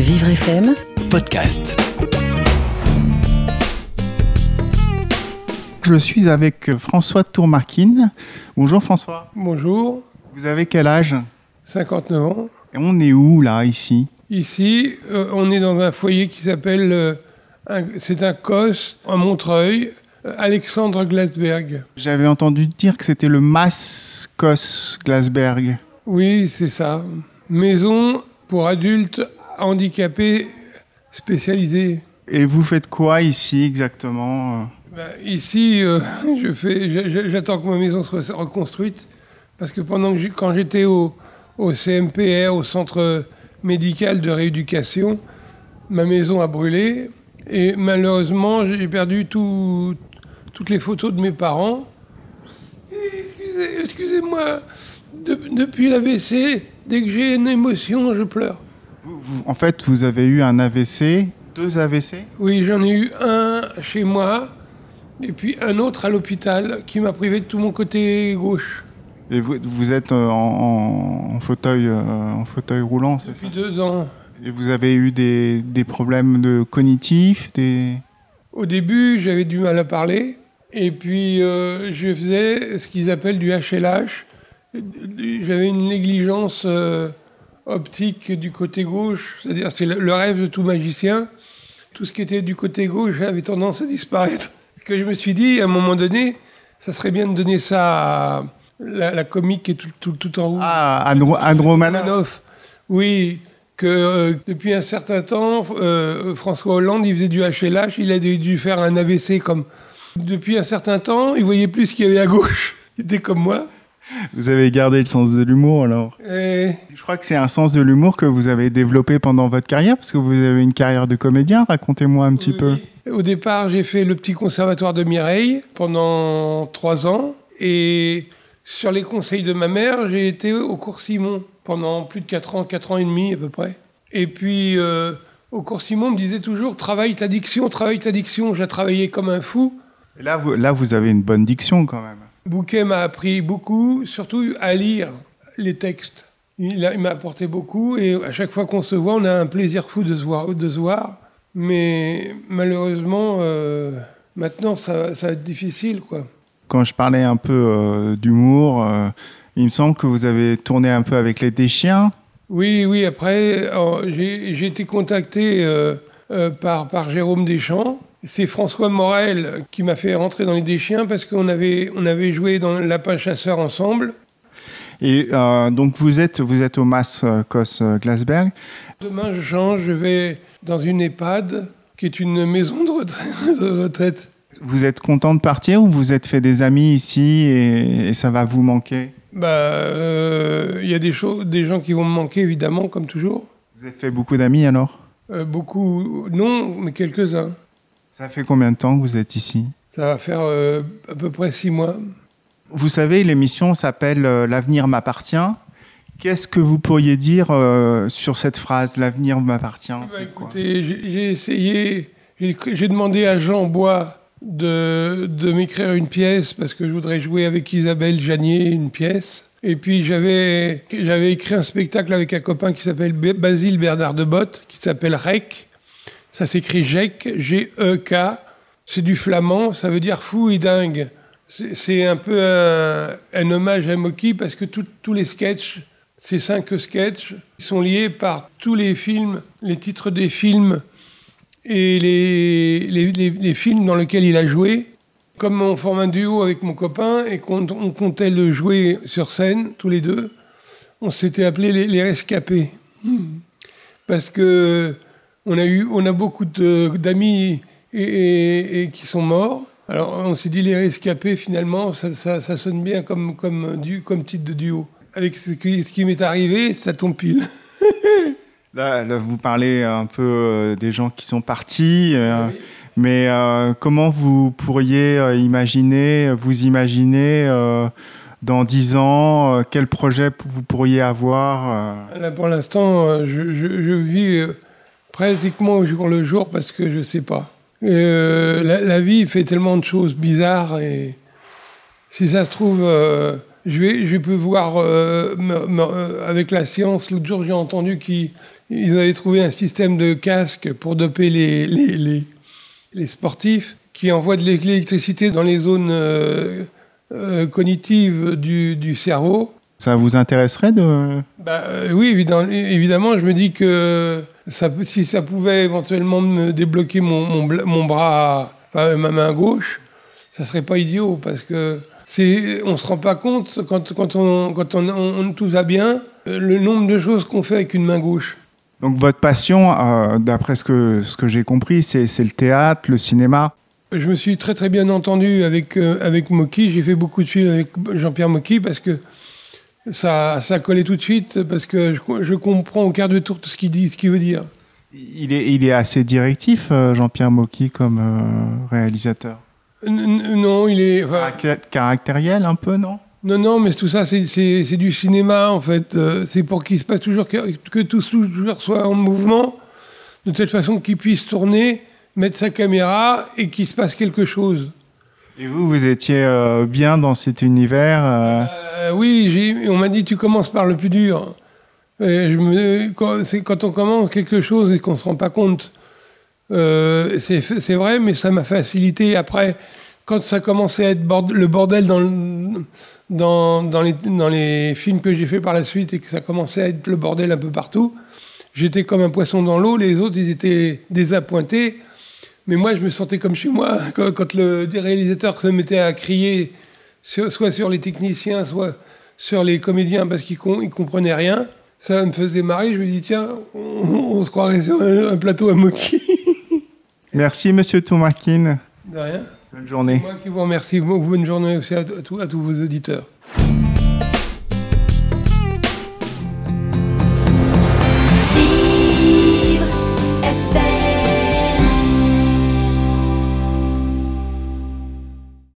Vivre FM, podcast. Je suis avec François Tourmarquine. Bonjour François. Bonjour, Vous avez quel âge? 59 ans. Et on est où là, ici? Ici, euh, on est dans un foyer qui s'appelle, euh, c'est un COS à Montreuil, euh, Alexandre Glasberg. J'avais entendu dire que c'était le Mascos Glasberg. Oui, c'est ça. Maison pour adultes handicapés spécialisés. Et vous faites quoi ici exactement Ben, ici, euh, je fais, j'attends que ma maison soit reconstruite parce que pendant que quand j'étais au, au CMPR, au centre médical de rééducation, ma maison a brûlé et malheureusement j'ai perdu tout- toutes les photos de mes parents. Excusez- Excusez-moi, de- depuis l'AVC, dès que j'ai une émotion, je pleure. En fait, vous avez eu un AVC, deux AVC Oui, j'en ai eu un chez moi et puis un autre à l'hôpital qui m'a privé de tout mon côté gauche Et vous, vous êtes euh, en, en fauteuil, euh, en fauteuil roulant, c'est ça depuis deux ans. Et vous avez eu des, des problèmes de cognitifs des... Au début, j'avais du mal à parler et puis euh, je faisais ce qu'ils appellent du HLH. J'avais une négligence euh, optique du côté gauche, c'est-à-dire c'est le, rêve de tout magicien. Tout ce qui était du côté gauche avait tendance à disparaître. Que je me suis dit, à un moment donné, ça serait bien de donner ça à la, la comique qui est tout, tout, tout en haut. Ah, Andro, Andromanoff. Manoff. Oui, que euh, depuis un certain temps, euh, François Hollande, il faisait du HLH, il a dû dû faire un AVC comme. Depuis un certain temps, il voyait plus ce qu'il y avait à gauche. Il était comme moi. Vous avez gardé le sens de l'humour alors Et Je crois que c'est un sens de l'humour que vous avez développé pendant votre carrière, parce que vous avez une carrière de comédien. Racontez-moi un petit peu. Au départ, j'ai fait le petit conservatoire de Mireille pendant trois ans. Et sur les conseils de ma mère, j'ai été au cours Simon pendant plus de quatre ans, quatre ans et demi à peu près. Et puis, euh, au cours Simon, on me disait toujours travaille ta diction, travaille ta diction. J'ai travaillé comme un fou. Et là, vous, là, vous avez une bonne diction quand même. Bouquet m'a appris beaucoup, surtout à lire les textes. Il, m'a apporté beaucoup et à chaque fois qu'on se voit, on a un plaisir fou de se voir. De se voir. Mais malheureusement, euh, maintenant, ça, ça va être difficile. quoi. Quand je parlais un peu euh, d'humour, euh, il me semble que vous avez tourné un peu avec les déchiens. Oui, oui, après, j'ai été contacté par, par Jérôme Deschamps. C'est François Morel qui m'a fait rentrer dans les Deschiens parce qu'on avait, on avait joué dans Lapin Chasseur ensemble. Et euh, donc vous êtes, vous êtes au Mas euh, Cos euh, Glasberg. Demain, je change, je vais dans une EHPAD, qui est une maison de retraite. de retraite. Vous êtes content de partir ou vous êtes fait des amis ici et, et ça va vous manquer? Bah, euh, il y a des choses, des gens qui vont me manquer évidemment, comme toujours. Vous êtes fait beaucoup d'amis alors? Euh, beaucoup, non, mais quelques-uns. Ça fait combien de temps que vous êtes ici? Ça va faire euh, à peu près six mois. Vous savez, l'émission s'appelle euh, L'avenir m'appartient. Qu'est-ce que vous pourriez dire euh, sur cette phrase L'avenir m'appartient? Bah, quoi? écoutez, j'ai essayé, j'ai demandé à Jean Bois de, de m'écrire une pièce parce que je voudrais jouer avec Isabelle Janier une pièce. Et puis j'avais écrit un spectacle avec un copain qui s'appelle Basile Bernard de Botte, qui s'appelle Rec. Ça s'écrit GEC, G-E-K. C'est du flamand, ça veut dire fou et dingue. C'est un peu un, hommage à Moki parce que tous les sketchs, ces cinq sketchs, sont liés par tous les films, les titres des films et les, films dans lesquels il a joué. Comme on forme un duo avec mon copain et qu'on on comptait le jouer sur scène, tous les deux, on s'était appelé les, les rescapés. Hmm. Parce que on a, eu, on a beaucoup d'amis et, et- et qui sont morts. Alors on s'est dit les rescapés, finalement, ça, ça- ça sonne bien comme, comme, du, comme titre de duo. Avec ce qui, ce qui m'est arrivé, ça tombe pile. Là, là, vous parlez un peu euh, des gens qui sont partis, euh, mais euh, comment vous pourriez imaginer, vous imaginer euh, dans dix ans, quel projet vous pourriez avoir Là, pour l'instant, je, je- je vis pratiquement au jour le jour parce que je ne sais pas. Euh, la, la vie fait tellement de choses bizarres et si ça se trouve, euh, je vais, je peux voir euh, me- me- euh, avec la science. L'autre jour, j'ai entendu qu'il ils avaient trouvé un système de casque pour doper les, les, les, sportifs qui envoie de l'électricité dans les zones cognitives du, du, cerveau. Ça vous intéresserait de... Bah, oui, évidemment, évidemment, je me dis que ça, si ça pouvait éventuellement me débloquer mon, mon, mon bras, enfin, ma main gauche, ça serait pas idiot parce que c'est, on se rend pas compte quand, quand, on, quand on, on, tout va bien, le nombre de choses qu'on fait avec une main gauche. Donc votre passion, euh, d'après ce que, ce que j'ai compris, c'est, le théâtre, le cinéma Je me suis très très bien entendu avec, euh, avec Moki. J'ai fait beaucoup de films avec Jean-Pierre Moki parce que ça, ça collait tout de suite, parce que je, je comprends au quart de tour tout ce qu'il dit, ce qu'il veut dire. Il est, il est assez directif, euh, Jean-Pierre Moki, comme réalisateur Non, il est... Caractériel un peu, non? Non, non, mais tout ça, c'est du cinéma, en fait. Euh, c'est pour qu'il se passe toujours, que, que, tout toujours soit en mouvement, de telle façon qu'il puisse tourner, mettre sa caméra et qu'il se passe quelque chose. Et vous, vous étiez euh, bien dans cet univers euh Oui, on m'a dit tu commences par le plus dur. Me, quand, quand, on commence quelque chose et qu'on ne se rend pas compte, c'est vrai, mais ça m'a facilité après quand ça commençait à être le bordel dans dans, les, films que j'ai fait par la suite et que ça commençait à être le bordel un peu partout, j'étais comme un poisson dans l'eau, les autres, ils étaient désappointés. Mais moi, je me sentais comme chez moi. Quand, le réalisateur se mettait à crier, soit sur les techniciens, soit sur les comédiens, parce qu'ils ne comprenaient rien, ça me faisait marrer. Je me dis, tiens, on, se croirait sur un, plateau à Moki. Merci, monsieur Toumarkin. De rien. Bonne journée. moi qui vous remercie. Bonne journée aussi à, tous vos auditeurs.